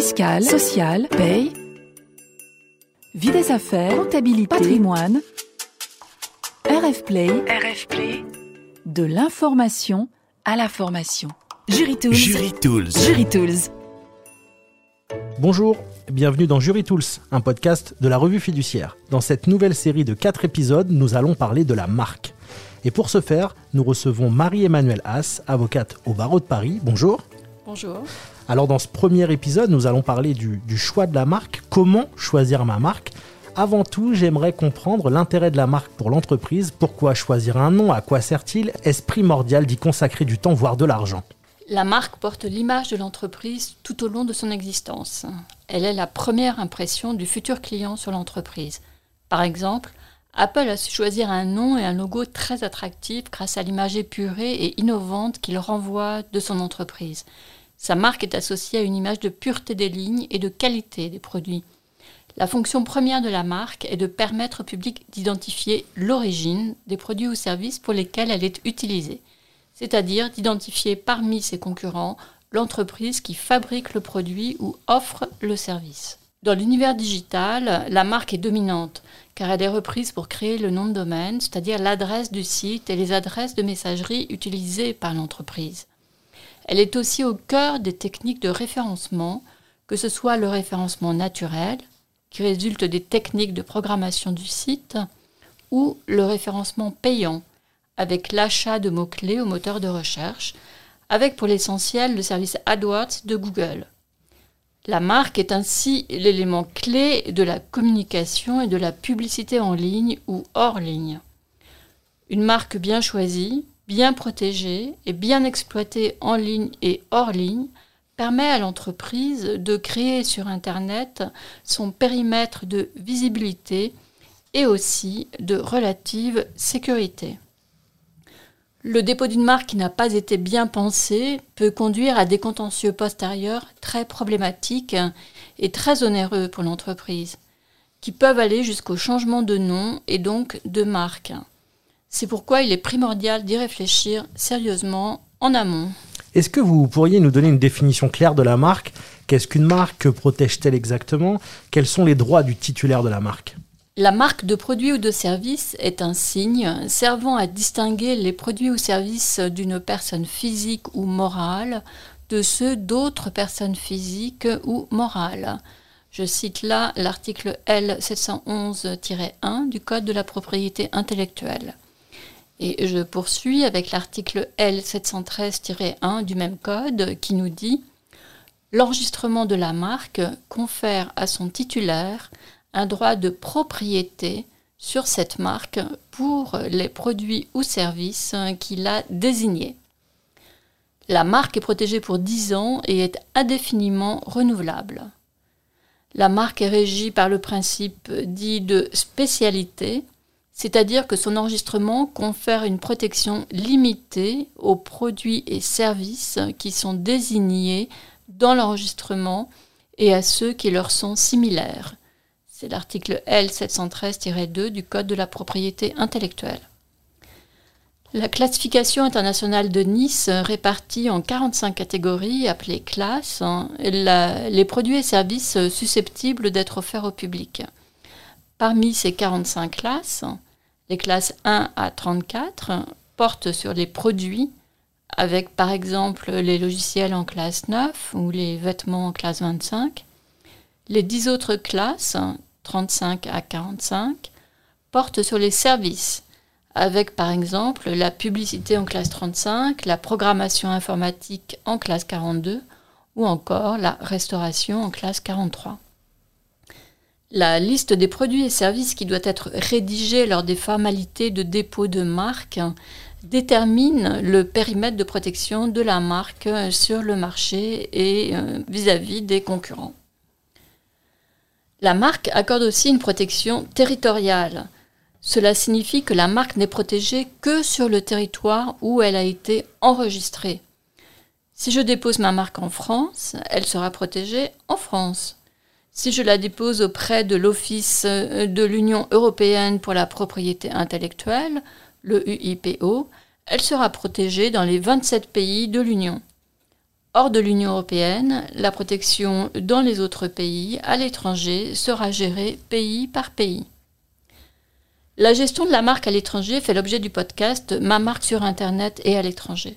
fiscale, sociale, paye, vie des affaires, comptabilité, patrimoine, RF Play, RF Play, de l'information à la formation. Jury Tools. Jury Tools. Jury Tools. Bonjour, bienvenue dans Jury Tools, un podcast de la revue fiduciaire. Dans cette nouvelle série de 4 épisodes, nous allons parler de la marque. Et pour ce faire, nous recevons Marie-Emmanuelle Haas, avocate au barreau de Paris. Bonjour. Bonjour. Alors dans ce premier épisode, nous allons parler du, choix de la marque, comment choisir ma marque. Avant tout, j'aimerais comprendre l'intérêt de la marque pour l'entreprise, pourquoi choisir un nom, à quoi sert-il, est-ce primordial d'y consacrer du temps, voire de l'argent? La marque porte l'image de l'entreprise tout au long de son existence. Elle est la première impression du futur client sur l'entreprise. Par exemple, Apple a su choisir un nom et un logo très attractifs grâce à l'image épurée et innovante qu'il renvoie de son entreprise. Sa marque est associée à une image de pureté des lignes et de qualité des produits. La fonction première de la marque est de permettre au public d'identifier l'origine des produits ou services pour lesquels elle est utilisée, c'est-à-dire d'identifier parmi ses concurrents l'entreprise qui fabrique le produit ou offre le service. Dans l'univers digital, la marque est dominante car elle est reprise pour créer le nom de domaine, c'est-à-dire l'adresse du site et les adresses de messagerie utilisées par l'entreprise. Elle est aussi au cœur des techniques de référencement, que ce soit le référencement naturel, qui résulte des techniques de programmation du site, ou le référencement payant, avec l'achat de mots-clés au moteur de recherche, avec pour l'essentiel le service AdWords de Google. La marque est ainsi l'élément clé de la communication et de la publicité en ligne ou hors ligne. Une marque bien choisie, bien protégée et bien exploitée en ligne et hors ligne permet à l'entreprise de créer sur Internet son périmètre de visibilité et aussi de relative sécurité. Le dépôt d'une marque qui n'a pas été bien pensée peut conduire à des contentieux postérieurs très problématiques et très onéreux pour l'entreprise, qui peuvent aller jusqu'au changement de nom et donc de marque. C'est pourquoi il est primordial d'y réfléchir sérieusement en amont. Est-ce que vous pourriez nous donner une définition claire de la marque? Qu'est-ce qu'une marque? Que protège-t-elle exactement? Quels sont les droits du titulaire de la marque? La marque de produit ou de service est un signe servant à distinguer les produits ou services d'une personne physique ou morale de ceux d'autres personnes physiques ou morales. Je cite là l'article L711-1 du Code de la propriété intellectuelle. Et je poursuis avec l'article L713-1 du même code qui nous dit L'enregistrement de la marque confère à son titulaire un droit de propriété sur cette marque pour les produits ou services qu'il a désignés. La marque est protégée pour 10 ans et est indéfiniment renouvelable. La marque est régie par le principe dit de spécialité, c'est-à-dire que son enregistrement confère une protection limitée aux produits et services qui sont désignés dans l'enregistrement et à ceux qui leur sont similaires. C'est l'article L713-2 du Code de la propriété intellectuelle. La classification internationale de Nice, répartie en 45 catégories appelées classes, les produits et services susceptibles d'être offerts au public. Parmi ces 45 classes, les classes 1 à 34 portent sur les produits, avec par exemple les logiciels en classe 9 ou les vêtements en classe 25. Les 10 autres classes, 35 à 45, portent sur les services, avec par exemple la publicité en classe 35, la programmation informatique en classe 42 ou encore la restauration en classe 43. La liste des produits et services qui doit être rédigée lors des formalités de dépôt de marque détermine le périmètre de protection de la marque sur le marché et euh, vis-à-vis des concurrents. La marque accorde aussi une protection territoriale. Cela signifie que la marque n'est protégée que sur le territoire où elle a été enregistrée. Si je dépose ma marque en France, elle sera protégée en France. Si je la dépose auprès de l'Office euh, de l'Union européenne pour la propriété intellectuelle, le UIPO, elle sera protégée dans les 27 pays de l'Union. hors de l'Union européenne, la protection dans les autres pays, à l'étranger, sera gérée pays par pays. La gestion de la marque à l'étranger fait l'objet du podcast Ma marque sur Internet et à l'étranger.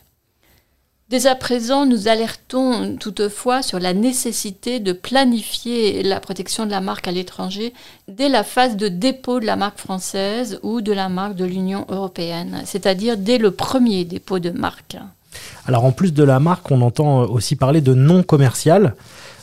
Dès à présent, nous alertons toutefois sur la nécessité de planifier la protection de la marque à l'étranger dès la phase de dépôt de la marque française ou de la marque de l'Union européenne, c'est-à-dire dès le premier dépôt de marque. Alors en plus de la marque, on entend aussi parler de nom commercial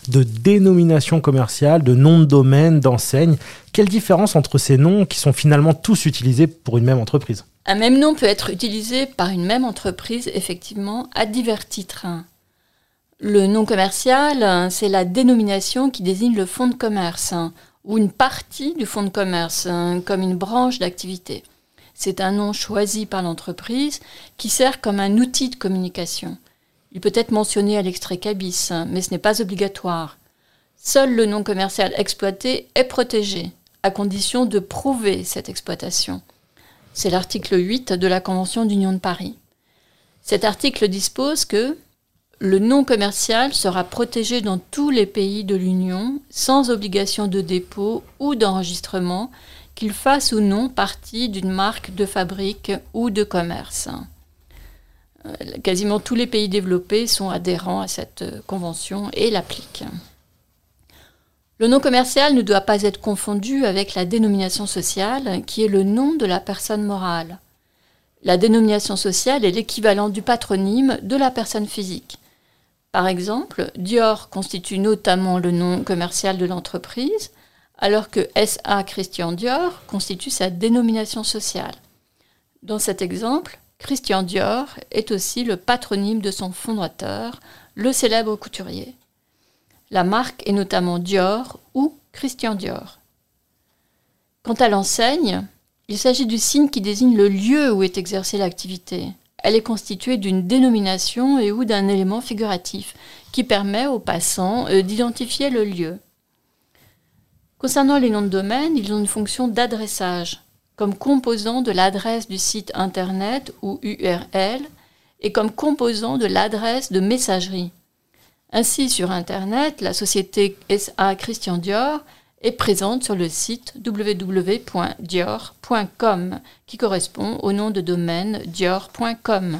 de dénomination commerciale, de nom de domaine, d'enseigne. Quelle différence entre ces noms qui sont finalement tous utilisés pour une même entreprise? Un même nom peut être utilisé par une même entreprise, effectivement, à divers titres. Le nom commercial, c'est la dénomination qui désigne le fonds de commerce ou une partie du fonds de commerce, comme une branche d'activité. C'est un nom choisi par l'entreprise qui sert comme un outil de communication. Il peut être mentionné à l'extrait cabis, mais ce n'est pas obligatoire. Seul le nom commercial exploité est protégé, à condition de prouver cette exploitation. C'est l'article 8 de la Convention d'Union de Paris. Cet article dispose que le nom commercial sera protégé dans tous les pays de l'Union sans obligation de dépôt ou d'enregistrement, qu'il fasse ou non partie d'une marque de fabrique ou de commerce. Euh, quasiment tous les pays développés sont adhérents à cette euh, convention et l'appliquent. Le nom commercial ne doit pas être confondu avec la dénomination sociale, qui est le nom de la personne morale. La dénomination sociale est l'équivalent du patronyme de la personne physique. Par exemple, Dior constitue notamment le nom commercial de l'entreprise, alors que SA Christian Dior constitue sa dénomination sociale. Dans cet exemple, Christian Dior est aussi le patronyme de son fondateur, le célèbre couturier. La marque est notamment Dior ou Christian Dior. Quant à l'enseigne, il s'agit du signe qui désigne le lieu où est exercée l'activité. Elle est constituée d'une dénomination et ou d'un élément figuratif qui permet aux passants euh, d'identifier le lieu. Concernant les noms de domaine, ils ont une fonction d'adressage comme composant de l'adresse du site Internet ou URL et comme composant de l'adresse de messagerie. Ainsi, sur Internet, la société SA Christian Dior est présente sur le site www.dior.com qui correspond au nom de domaine dior.com.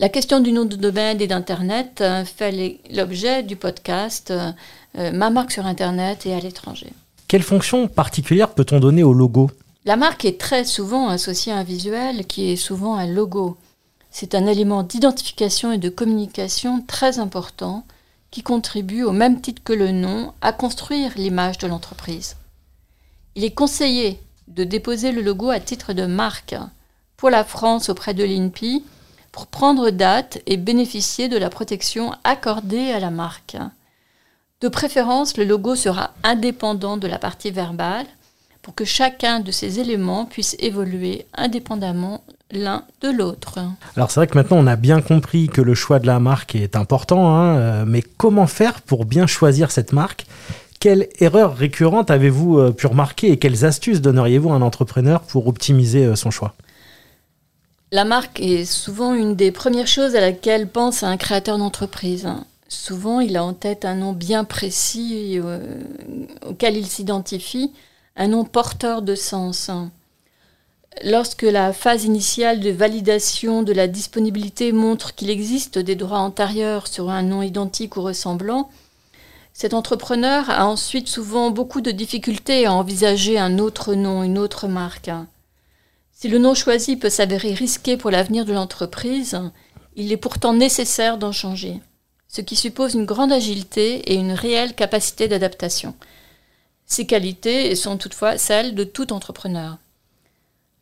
La question du nom de domaine et d'Internet euh, fait l'objet du podcast euh, Ma marque sur Internet et à l'étranger. Quelle fonction particulière peut-on donner au logo? La marque est très souvent associée à un visuel qui est souvent un logo. C'est un élément d'identification et de communication très important qui contribue au même titre que le nom à construire l'image de l'entreprise. Il est conseillé de déposer le logo à titre de marque pour la France auprès de l'INPI pour prendre date et bénéficier de la protection accordée à la marque. De préférence, le logo sera indépendant de la partie verbale pour que chacun de ces éléments puisse évoluer indépendamment l'un de l'autre. Alors c'est vrai que maintenant on a bien compris que le choix de la marque est important, hein, euh, mais comment faire pour bien choisir cette marque? Quelles erreurs récurrentes avez-vous euh, pu remarquer et quelles astuces donneriez-vous à un entrepreneur pour optimiser euh, son choix? La marque est souvent une des premières choses à laquelle pense un créateur d'entreprise. Souvent, il a en tête un nom bien précis euh, auquel il s'identifie, un nom porteur de sens. Lorsque la phase initiale de validation de la disponibilité montre qu'il existe des droits antérieurs sur un nom identique ou ressemblant, cet entrepreneur a ensuite souvent beaucoup de difficultés à envisager un autre nom, une autre marque. Si le nom choisi peut s'avérer risqué pour l'avenir de l'entreprise, il est pourtant nécessaire d'en changer ce qui suppose une grande agilité et une réelle capacité d'adaptation. Ces qualités sont toutefois celles de tout entrepreneur.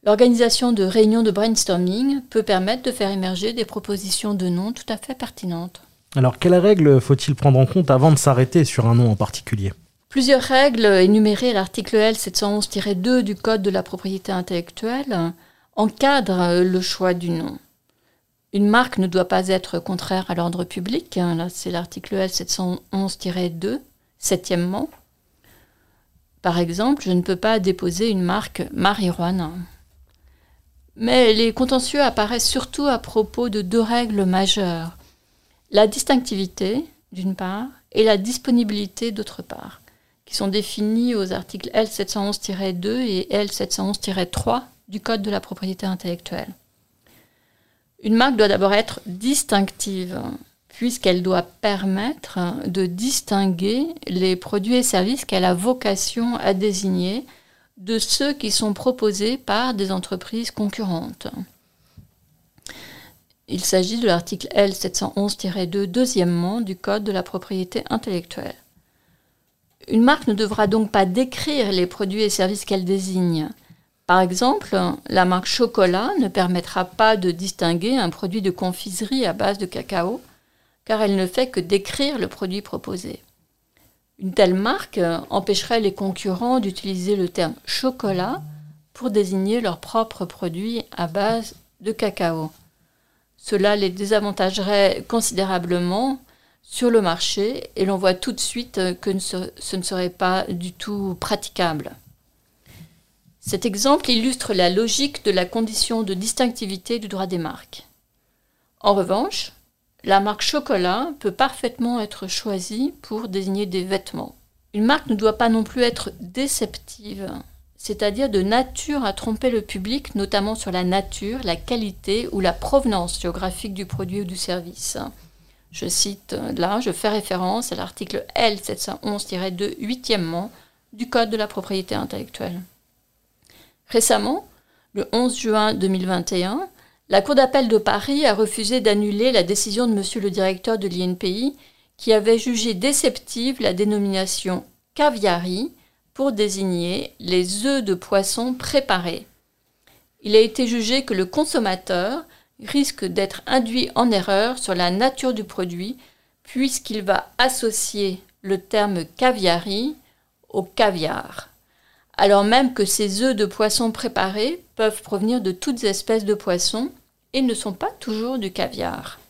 L'organisation de réunions de brainstorming peut permettre de faire émerger des propositions de noms tout à fait pertinentes. Alors, quelles règles faut-il prendre en compte avant de s'arrêter sur un nom en particulier? Plusieurs règles énumérées à l'article L711-2 du Code de la propriété intellectuelle encadrent le choix du nom. Une marque ne doit pas être contraire à l'ordre public. Hein, là, c'est l'article L711-2, septièmement. Par exemple, je ne peux pas déposer une marque marijuana. Mais les contentieux apparaissent surtout à propos de deux règles majeures. La distinctivité, d'une part, et la disponibilité, d'autre part, qui sont définies aux articles L711-2 et L711-3 du Code de la propriété intellectuelle. Une marque doit d'abord être distinctive, puisqu'elle doit permettre de distinguer les produits et services qu'elle a vocation à désigner de ceux qui sont proposés par des entreprises concurrentes. Il s'agit de l'article L711-2 deuxièmement du Code de la propriété intellectuelle. Une marque ne devra donc pas décrire les produits et services qu'elle désigne. Par exemple, la marque chocolat ne permettra pas de distinguer un produit de confiserie à base de cacao, car elle ne fait que décrire le produit proposé. Une telle marque empêcherait les concurrents d'utiliser le terme chocolat pour désigner leurs propres produits à base de cacao. Cela les désavantagerait considérablement sur le marché et l'on voit tout de suite que ce ne serait pas du tout praticable. Cet exemple illustre la logique de la condition de distinctivité du droit des marques. En revanche, la marque chocolat peut parfaitement être choisie pour désigner des vêtements. Une marque ne doit pas non plus être déceptive c'est-à-dire de nature à tromper le public, notamment sur la nature, la qualité ou la provenance géographique du produit ou du service. Je cite là, je fais référence à l'article L711-2 huitièmement du Code de la propriété intellectuelle. Récemment, le 11 juin 2021, la Cour d'appel de Paris a refusé d'annuler la décision de monsieur le directeur de l'INPI qui avait jugé déceptive la dénomination caviari pour désigner les œufs de poisson préparés. Il a été jugé que le consommateur risque d'être induit en erreur sur la nature du produit puisqu'il va associer le terme caviari au caviar, alors même que ces œufs de poisson préparés peuvent provenir de toutes espèces de poissons et ne sont pas toujours du caviar.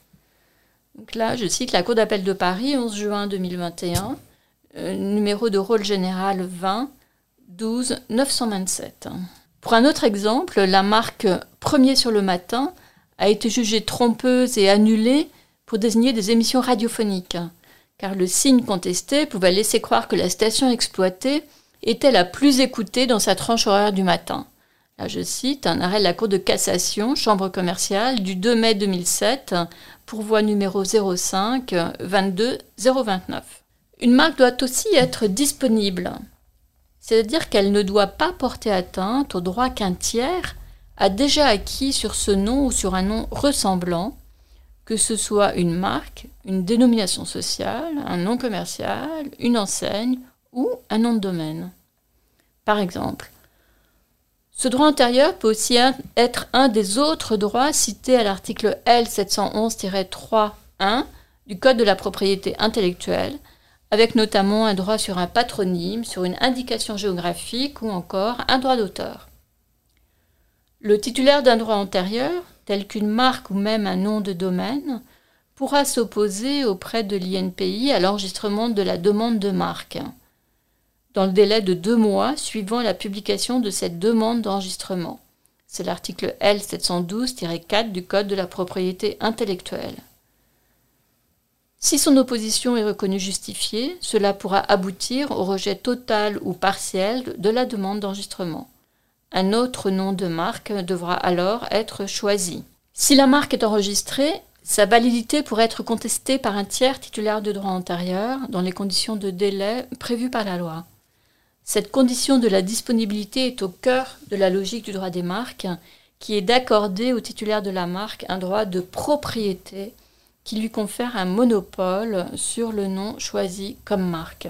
Donc là, je cite la Cour d'appel de Paris, 11 juin 2021. Euh, numéro de rôle général 20 12 927. Pour un autre exemple, la marque Premier sur le matin a été jugée trompeuse et annulée pour désigner des émissions radiophoniques, car le signe contesté pouvait laisser croire que la station exploitée était la plus écoutée dans sa tranche horaire du matin. Je cite un arrêt de la Cour de cassation, Chambre commerciale, du 2 mai 2007, pourvoi numéro 05 22 029. Une marque doit aussi être disponible, c'est-à-dire qu'elle ne doit pas porter atteinte au droit qu'un tiers a déjà acquis sur ce nom ou sur un nom ressemblant, que ce soit une marque, une dénomination sociale, un nom commercial, une enseigne ou un nom de domaine. Par exemple, ce droit antérieur peut aussi être un des autres droits cités à l'article L711-3.1 du Code de la propriété intellectuelle, avec notamment un droit sur un patronyme, sur une indication géographique ou encore un droit d'auteur. Le titulaire d'un droit antérieur, tel qu'une marque ou même un nom de domaine, pourra s'opposer auprès de l'INPI à l'enregistrement de la demande de marque, dans le délai de deux mois suivant la publication de cette demande d'enregistrement. C'est l'article L712-4 du Code de la propriété intellectuelle. Si son opposition est reconnue justifiée, cela pourra aboutir au rejet total ou partiel de la demande d'enregistrement. Un autre nom de marque devra alors être choisi. Si la marque est enregistrée, sa validité pourrait être contestée par un tiers titulaire de droit antérieur dans les conditions de délai prévues par la loi. Cette condition de la disponibilité est au cœur de la logique du droit des marques, qui est d'accorder au titulaire de la marque un droit de propriété qui lui confère un monopole sur le nom choisi comme marque.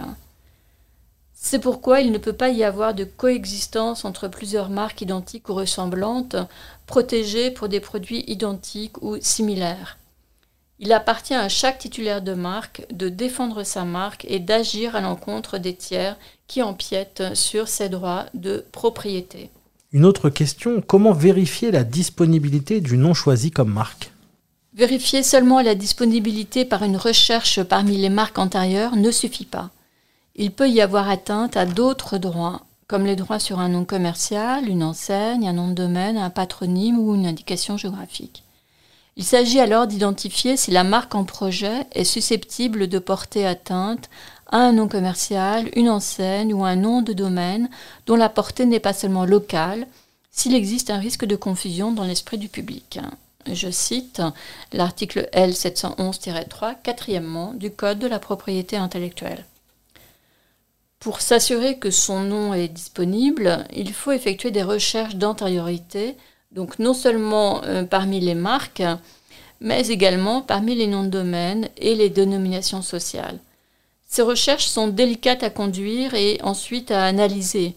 C'est pourquoi il ne peut pas y avoir de coexistence entre plusieurs marques identiques ou ressemblantes, protégées pour des produits identiques ou similaires. Il appartient à chaque titulaire de marque de défendre sa marque et d'agir à l'encontre des tiers qui empiètent sur ses droits de propriété. Une autre question, comment vérifier la disponibilité du nom choisi comme marque? Vérifier seulement la disponibilité par une recherche parmi les marques antérieures ne suffit pas. Il peut y avoir atteinte à d'autres droits, comme les droits sur un nom commercial, une enseigne, un nom de domaine, un patronyme ou une indication géographique. Il s'agit alors d'identifier si la marque en projet est susceptible de porter atteinte à un nom commercial, une enseigne ou un nom de domaine dont la portée n'est pas seulement locale, s'il existe un risque de confusion dans l'esprit du public. Je cite l'article L711-3, quatrièmement, du Code de la propriété intellectuelle. Pour s'assurer que son nom est disponible, il faut effectuer des recherches d'antériorité, donc non seulement euh, parmi les marques, mais également parmi les noms de domaine et les dénominations sociales. Ces recherches sont délicates à conduire et ensuite à analyser.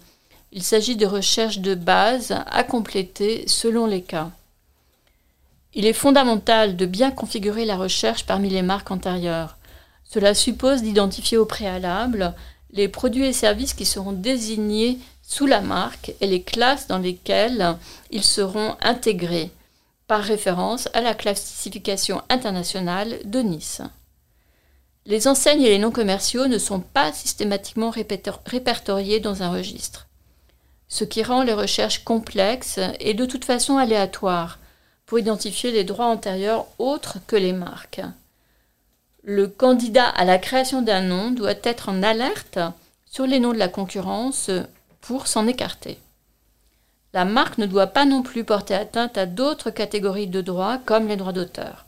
Il s'agit de recherches de base à compléter selon les cas. Il est fondamental de bien configurer la recherche parmi les marques antérieures. Cela suppose d'identifier au préalable les produits et services qui seront désignés sous la marque et les classes dans lesquelles ils seront intégrés, par référence à la classification internationale de Nice. Les enseignes et les noms commerciaux ne sont pas systématiquement répertoriés dans un registre, ce qui rend les recherches complexes et de toute façon aléatoires pour identifier les droits antérieurs autres que les marques. Le candidat à la création d'un nom doit être en alerte sur les noms de la concurrence pour s'en écarter. La marque ne doit pas non plus porter atteinte à d'autres catégories de droits comme les droits d'auteur.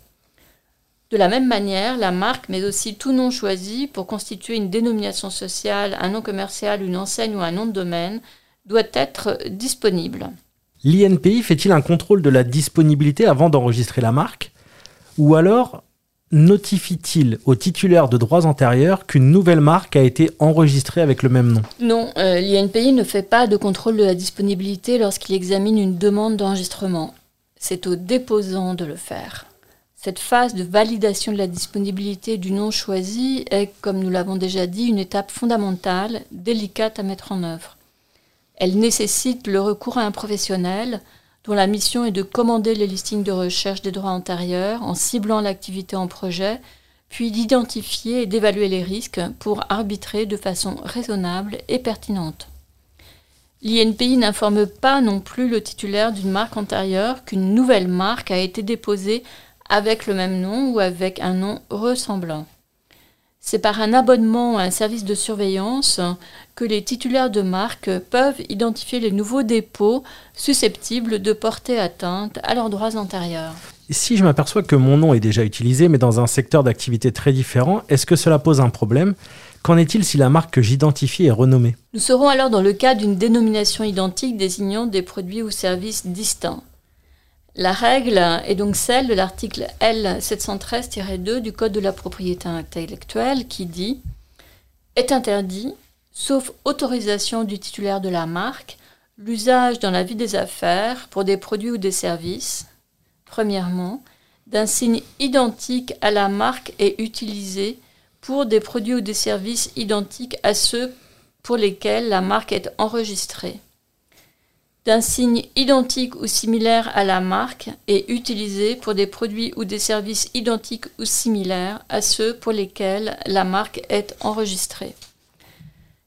De la même manière, la marque, mais aussi tout nom choisi pour constituer une dénomination sociale, un nom commercial, une enseigne ou un nom de domaine, doit être disponible. L'INPI fait-il un contrôle de la disponibilité avant d'enregistrer la marque? Ou alors notifie-t-il aux titulaires de droits antérieurs qu'une nouvelle marque a été enregistrée avec le même nom? Non, euh, l'INPI ne fait pas de contrôle de la disponibilité lorsqu'il examine une demande d'enregistrement. C'est au déposant de le faire. Cette phase de validation de la disponibilité du nom choisi est, comme nous l'avons déjà dit, une étape fondamentale, délicate à mettre en œuvre. Elle nécessite le recours à un professionnel, dont la mission est de commander les listings de recherche des droits antérieurs en ciblant l'activité en projet, puis d'identifier et d'évaluer les risques pour arbitrer de façon raisonnable et pertinente. L'INPI n'informe pas non plus le titulaire d'une marque antérieure qu'une nouvelle marque a été déposée avec le même nom ou avec un nom ressemblant. C'est par un abonnement à un service de surveillance que les titulaires de marque peuvent identifier les nouveaux dépôts susceptibles de porter atteinte à leurs droits antérieurs. Si je m'aperçois que mon nom est déjà utilisé, mais dans un secteur d'activité très différent, est-ce que cela pose un problème? Qu'en est-il si la marque que j'identifie est renommée? Nous serons alors dans le cas d'une dénomination identique désignant des produits ou services distincts. La règle est donc celle de l'article L713-2 du Code de la propriété intellectuelle qui dit Est interdit, sauf autorisation du titulaire de la marque, l'usage dans la vie des affaires pour des produits ou des services, premièrement, d'un signe identique à la marque et utilisé pour des produits ou des services identiques à ceux pour lesquels la marque est enregistrée d'un signe identique ou similaire à la marque et utilisé pour des produits ou des services identiques ou similaires à ceux pour lesquels la marque est enregistrée.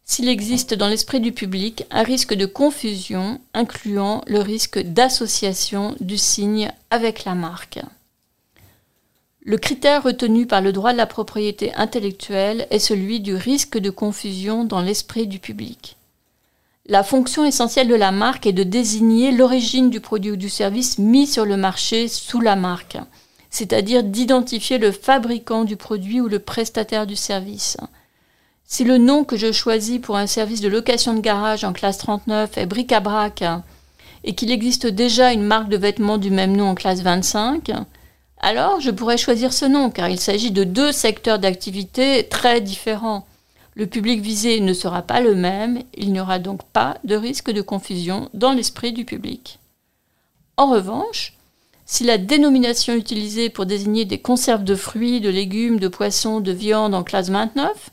S'il existe dans l'esprit du public un risque de confusion incluant le risque d'association du signe avec la marque. Le critère retenu par le droit de la propriété intellectuelle est celui du risque de confusion dans l'esprit du public. La fonction essentielle de la marque est de désigner l'origine du produit ou du service mis sur le marché sous la marque, c'est-à-dire d'identifier le fabricant du produit ou le prestataire du service. Si le nom que je choisis pour un service de location de garage en classe 39 est bric-à-brac et qu'il existe déjà une marque de vêtements du même nom en classe 25, alors je pourrais choisir ce nom car il s'agit de deux secteurs d'activité très différents. Le public visé ne sera pas le même, il n'y aura donc pas de risque de confusion dans l'esprit du public. En revanche, si la dénomination utilisée pour désigner des conserves de fruits, de légumes, de poissons, de viande en classe 29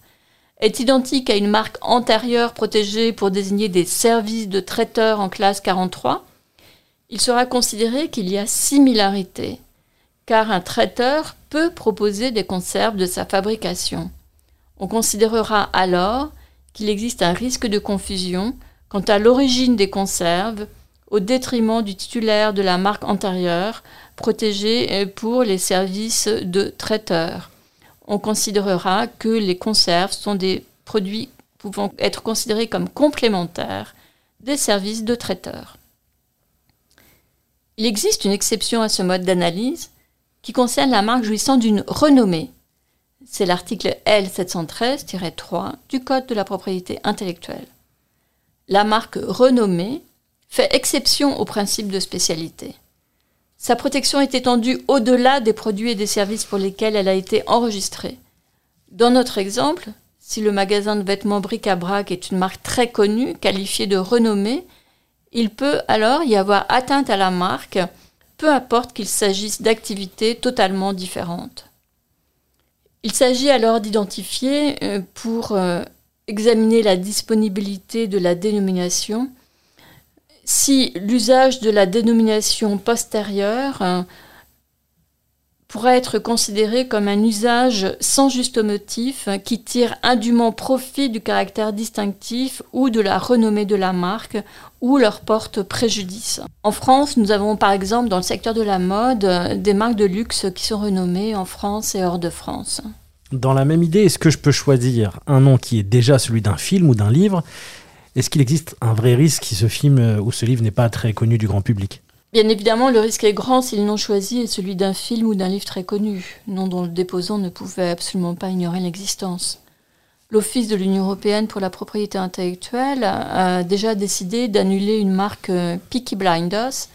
est identique à une marque antérieure protégée pour désigner des services de traiteurs en classe 43, il sera considéré qu'il y a similarité, car un traiteur peut proposer des conserves de sa fabrication. On considérera alors qu'il existe un risque de confusion quant à l'origine des conserves au détriment du titulaire de la marque antérieure, protégée pour les services de traiteur. On considérera que les conserves sont des produits pouvant être considérés comme complémentaires des services de traiteur. Il existe une exception à ce mode d'analyse qui concerne la marque jouissant d'une renommée. C'est l'article L713-3 du Code de la propriété intellectuelle. La marque renommée fait exception au principe de spécialité. Sa protection est étendue au-delà des produits et des services pour lesquels elle a été enregistrée. Dans notre exemple, si le magasin de vêtements bric-à-brac est une marque très connue, qualifiée de renommée, il peut alors y avoir atteinte à la marque, peu importe qu'il s'agisse d'activités totalement différentes. Il s'agit alors d'identifier, euh, pour euh, examiner la disponibilité de la dénomination, si l'usage de la dénomination postérieure pourrait être considéré comme un usage sans juste motif qui tire indûment profit du caractère distinctif ou de la renommée de la marque ou leur porte préjudice. En France, nous avons par exemple dans le secteur de la mode des marques de luxe qui sont renommées en France et hors de France. Dans la même idée, est-ce que je peux choisir un nom qui est déjà celui d'un film ou d'un livre? Est-ce qu'il existe un vrai risque si ce film ou ce livre n'est pas très connu du grand public? Bien évidemment, le risque est grand si le nom choisi est celui d'un film ou d'un livre très connu, nom dont le déposant ne pouvait absolument pas ignorer l'existence. L'Office de l'Union européenne pour la propriété intellectuelle a déjà décidé d'annuler une marque euh, Peaky Blinders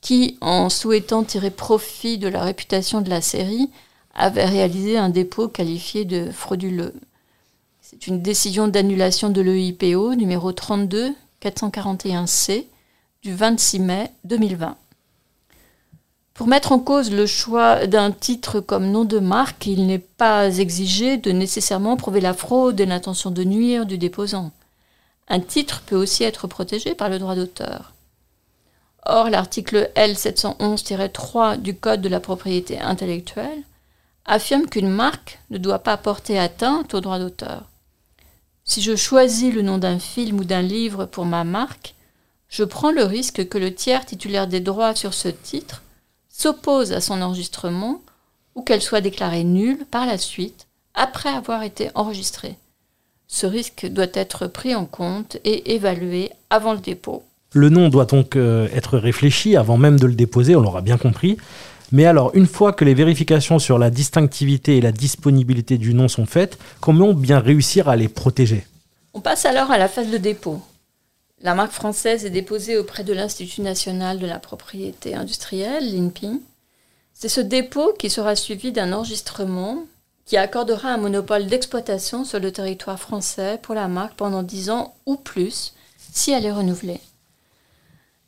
qui, en souhaitant tirer profit de la réputation de la série, avait réalisé un dépôt qualifié de frauduleux. C'est une décision d'annulation de l'EIPO numéro 32 441C du 26 mai 2020. Pour mettre en cause le choix d'un titre comme nom de marque, il n'est pas exigé de nécessairement prouver la fraude et l'intention de nuire du déposant. Un titre peut aussi être protégé par le droit d'auteur. Or, l'article L711-3 du Code de la propriété intellectuelle affirme qu'une marque ne doit pas porter atteinte au droit d'auteur. Si je choisis le nom d'un film ou d'un livre pour ma marque, je prends le risque que le tiers titulaire des droits sur ce titre s'oppose à son enregistrement ou qu'elle soit déclarée nulle par la suite après avoir été enregistrée. Ce risque doit être pris en compte et évalué avant le dépôt. Le nom doit donc euh, être réfléchi avant même de le déposer, on l'aura bien compris. Mais alors, une fois que les vérifications sur la distinctivité et la disponibilité du nom sont faites, comment bien réussir à les protéger? On passe alors à la phase de dépôt. La marque française est déposée auprès de l'Institut national de la propriété industrielle, l'INPI. C'est ce dépôt qui sera suivi d'un enregistrement qui accordera un monopole d'exploitation sur le territoire français pour la marque pendant 10 ans ou plus si elle est renouvelée.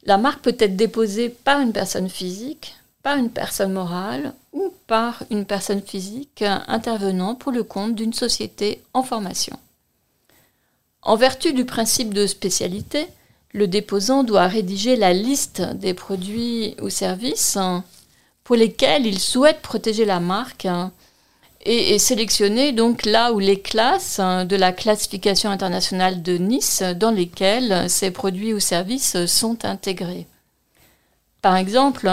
La marque peut être déposée par une personne physique, par une personne morale ou par une personne physique intervenant pour le compte d'une société en formation. En vertu du principe de spécialité, le déposant doit rédiger la liste des produits ou services pour lesquels il souhaite protéger la marque et, sélectionner donc là où les classes de la classification internationale de Nice dans lesquelles ces produits ou services sont intégrés. Par exemple,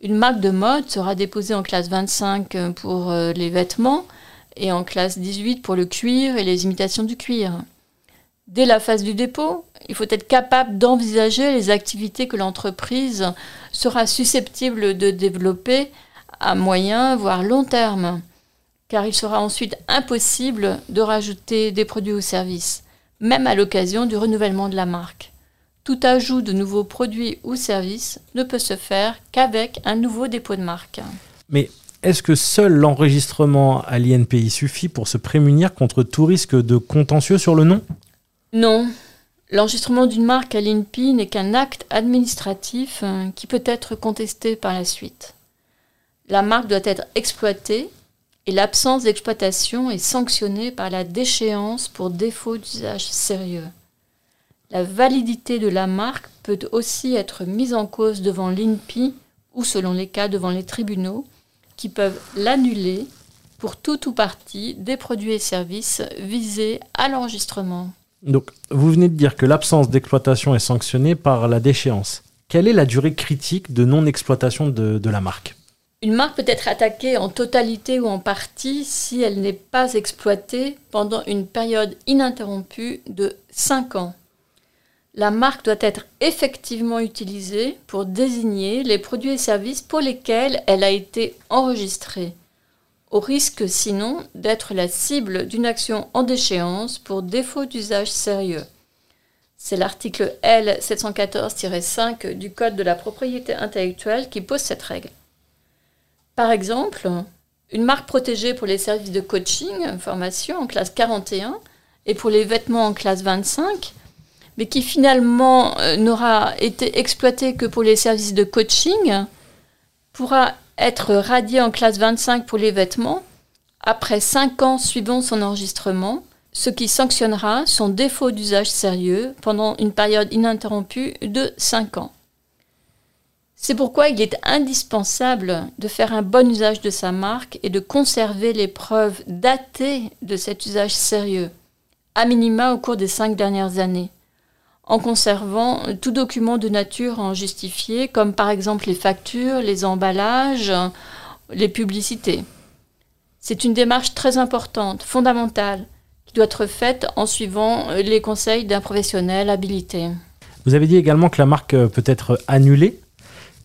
une marque de mode sera déposée en classe 25 pour euh, les vêtements et en classe 18 pour le cuir et les imitations du cuir. Dès la phase du dépôt, il faut être capable d'envisager les activités que l'entreprise sera susceptible de développer à moyen, voire long terme, car il sera ensuite impossible de rajouter des produits ou services, même à l'occasion du renouvellement de la marque. Tout ajout de nouveaux produits ou services ne peut se faire qu'avec un nouveau dépôt de marque. Mais est-ce que seul l'enregistrement à l'INPI suffit pour se prémunir contre tout risque de contentieux sur le nom? Non. L'enregistrement d'une marque à l'INPI n'est qu'un acte administratif euh, qui peut être contesté par la suite. La marque doit être exploitée et l'absence d'exploitation est sanctionnée par la déchéance pour défaut d'usage sérieux. La validité de la marque peut aussi être mise en cause devant l'INPI ou selon les cas devant les tribunaux qui peuvent l'annuler pour tout ou partie des produits et services visés à l'enregistrement. Donc, vous venez de dire que l'absence d'exploitation est sanctionnée par la déchéance. Quelle est la durée critique de non-exploitation de, de la marque? Une marque peut être attaquée en totalité ou en partie si elle n'est pas exploitée pendant une période ininterrompue de 5 ans. La marque doit être effectivement utilisée pour désigner les produits et services pour lesquels elle a été enregistrée, au risque sinon d'être la cible d'une action en déchéance pour défaut d'usage sérieux. C'est l'article L714-5 du Code de la propriété intellectuelle qui pose cette règle. Par exemple, une marque protégée pour les services de coaching, formation en classe 41 et pour les vêtements en classe 25 mais qui finalement euh, n'aura été exploité que pour les services de coaching, pourra être radié en classe 25 pour les vêtements après 5 ans suivant son enregistrement, ce qui sanctionnera son défaut d'usage sérieux pendant une période ininterrompue de 5 ans. C'est pourquoi il est indispensable de faire un bon usage de sa marque et de conserver les preuves datées de cet usage sérieux, à minima au cours des cinq dernières années en conservant tout document de nature en justifier, comme par exemple les factures, les emballages, les publicités. C'est une démarche très importante, fondamentale, qui doit être faite en suivant les conseils d'un professionnel habilité. Vous avez dit également que la marque peut être annulée.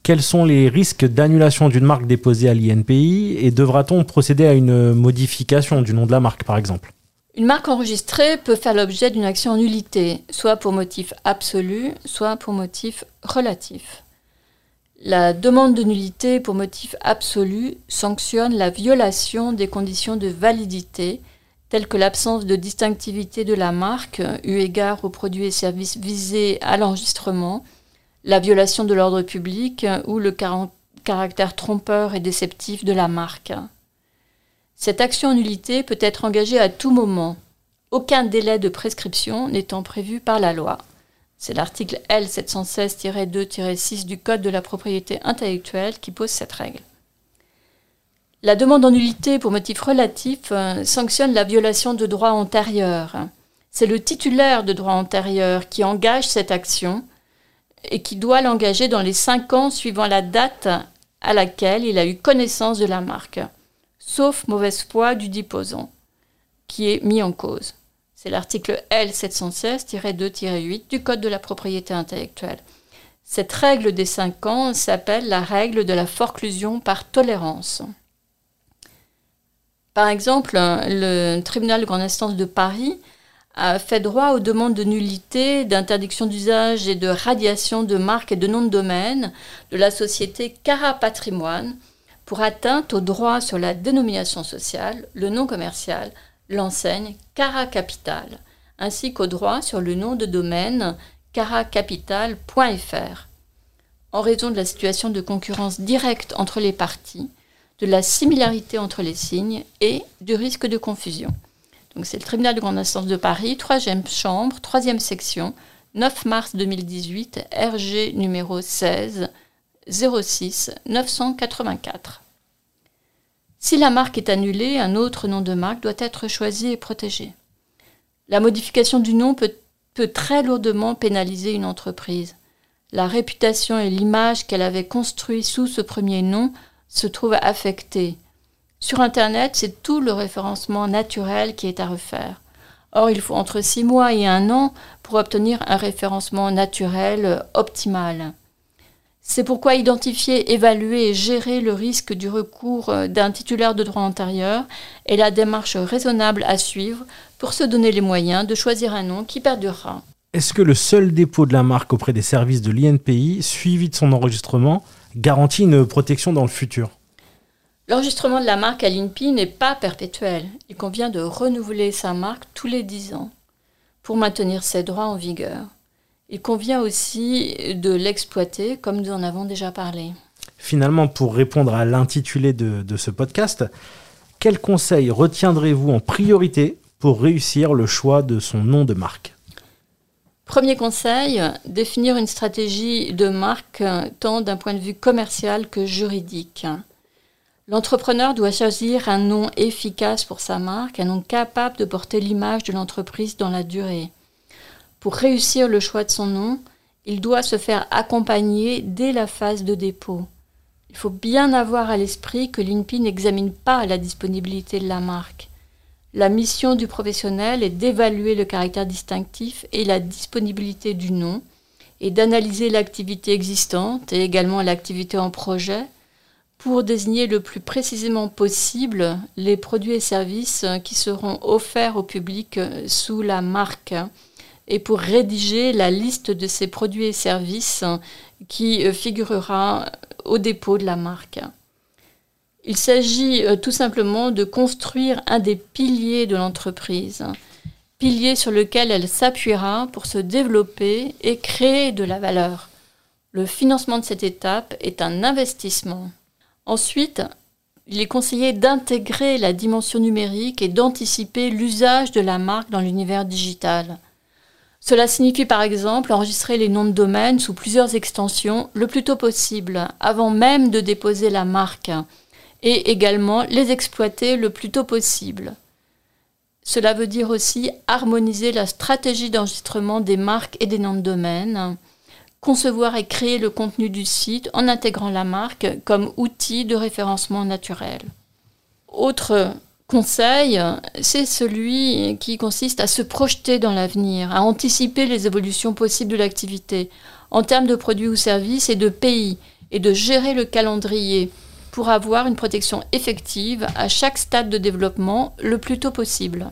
Quels sont les risques d'annulation d'une marque déposée à l'INPI et devra-t-on procéder à une modification du nom de la marque par exemple? Une marque enregistrée peut faire l'objet d'une action en nullité, soit pour motif absolu, soit pour motif relatif. La demande de nullité pour motif absolu sanctionne la violation des conditions de validité, telles que l'absence de distinctivité de la marque, eu égard aux produits et services visés à l'enregistrement, la violation de l'ordre public ou le caractère trompeur et déceptif de la marque. Cette action en nullité peut être engagée à tout moment, aucun délai de prescription n'étant prévu par la loi. C'est l'article L716-2-6 du Code de la propriété intellectuelle qui pose cette règle. La demande en nullité pour motif relatif euh, sanctionne la violation de droits antérieurs. C'est le titulaire de droit antérieur qui engage cette action et qui doit l'engager dans les cinq ans suivant la date à laquelle il a eu connaissance de la marque sauf mauvaise foi du déposant, qui est mis en cause. C'est l'article L716-2-8 du Code de la propriété intellectuelle. Cette règle des cinq ans s'appelle la règle de la forclusion par tolérance. Par exemple, le tribunal de grande instance de Paris a fait droit aux demandes de nullité, d'interdiction d'usage et de radiation de marques et de noms de domaine de la société Cara Patrimoine pour atteinte au droit sur la dénomination sociale, le nom commercial, l'enseigne Cara Capital, ainsi qu'au droit sur le nom de domaine caracapital.fr. En raison de la situation de concurrence directe entre les parties, de la similarité entre les signes et du risque de confusion. Donc c'est le tribunal de grande instance de Paris, troisième chambre, troisième section, 9 mars 2018, RG numéro 16 06 984. Si la marque est annulée, un autre nom de marque doit être choisi et protégé. La modification du nom peut, très lourdement pénaliser une entreprise. La réputation et l'image qu'elle avait construite sous ce premier nom se trouvent affectées. Sur Internet, c'est tout le référencement naturel qui est à refaire. Or, il faut entre six mois et un an pour obtenir un référencement naturel optimal. C'est pourquoi identifier, évaluer et gérer le risque du recours euh, d'un titulaire de droit antérieur est la démarche raisonnable à suivre pour se donner les moyens de choisir un nom qui perdurera. Est-ce que le seul dépôt de la marque auprès des services de l'INPI, suivi de son enregistrement, garantit une protection dans le futur? L'enregistrement de la marque à l'INPI n'est pas perpétuel. Il convient de renouveler sa marque tous les 10 ans pour maintenir ses droits en vigueur. Il convient aussi de l'exploiter comme nous en avons déjà parlé. Finalement, pour répondre à l'intitulé de, de, ce podcast, quels conseils retiendrez-vous en priorité pour réussir le choix de son nom de marque? Premier conseil, définir une stratégie de marque tant d'un point de vue commercial que juridique. L'entrepreneur doit choisir un nom efficace pour sa marque, un nom capable de porter l'image de l'entreprise dans la durée. Pour réussir le choix de son nom, il doit se faire accompagner dès la phase de dépôt. Il faut bien avoir à l'esprit que l'INPI n'examine pas la disponibilité de la marque. La mission du professionnel est d'évaluer le caractère distinctif et la disponibilité du nom et d'analyser l'activité existante et également l'activité en projet pour désigner le plus précisément possible les produits et services qui seront offerts au public sous la marque et pour rédiger la liste de ces produits et services qui figurera au dépôt de la marque. Il s'agit euh, tout simplement de construire un des piliers de l'entreprise, pilier sur lequel elle s'appuiera pour se développer et créer de la valeur. Le financement de cette étape est un investissement. Ensuite, il est conseillé d'intégrer la dimension numérique et d'anticiper l'usage de la marque dans l'univers digital. Cela signifie par exemple enregistrer les noms de domaine sous plusieurs extensions le plus tôt possible, avant même de déposer la marque, et également les exploiter le plus tôt possible. Cela veut dire aussi harmoniser la stratégie d'enregistrement des marques et des noms de domaine, concevoir et créer le contenu du site en intégrant la marque comme outil de référencement naturel. Autre conseil, c'est celui qui consiste à se projeter dans l'avenir, à anticiper les évolutions possibles de l'activité en termes de produits ou services et de pays, et de gérer le calendrier pour avoir une protection effective à chaque stade de développement le plus tôt possible.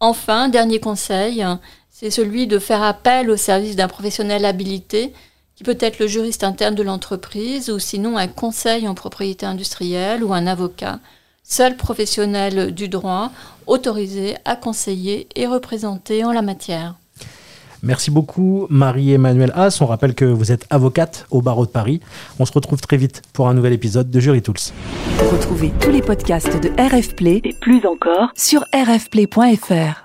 Enfin, dernier conseil, c'est celui de faire appel au service d'un professionnel habilité, qui peut être le juriste interne de l'entreprise ou sinon un conseil en propriété industrielle ou un avocat, seul professionnel du droit autorisé à conseiller et représenter en la matière. Merci beaucoup Marie-Emmanuelle Haas. On rappelle que vous êtes avocate au barreau de Paris. On se retrouve très vite pour un nouvel épisode de Jury Tools. Retrouvez tous les podcasts de RF Play et plus encore sur rfplay.fr.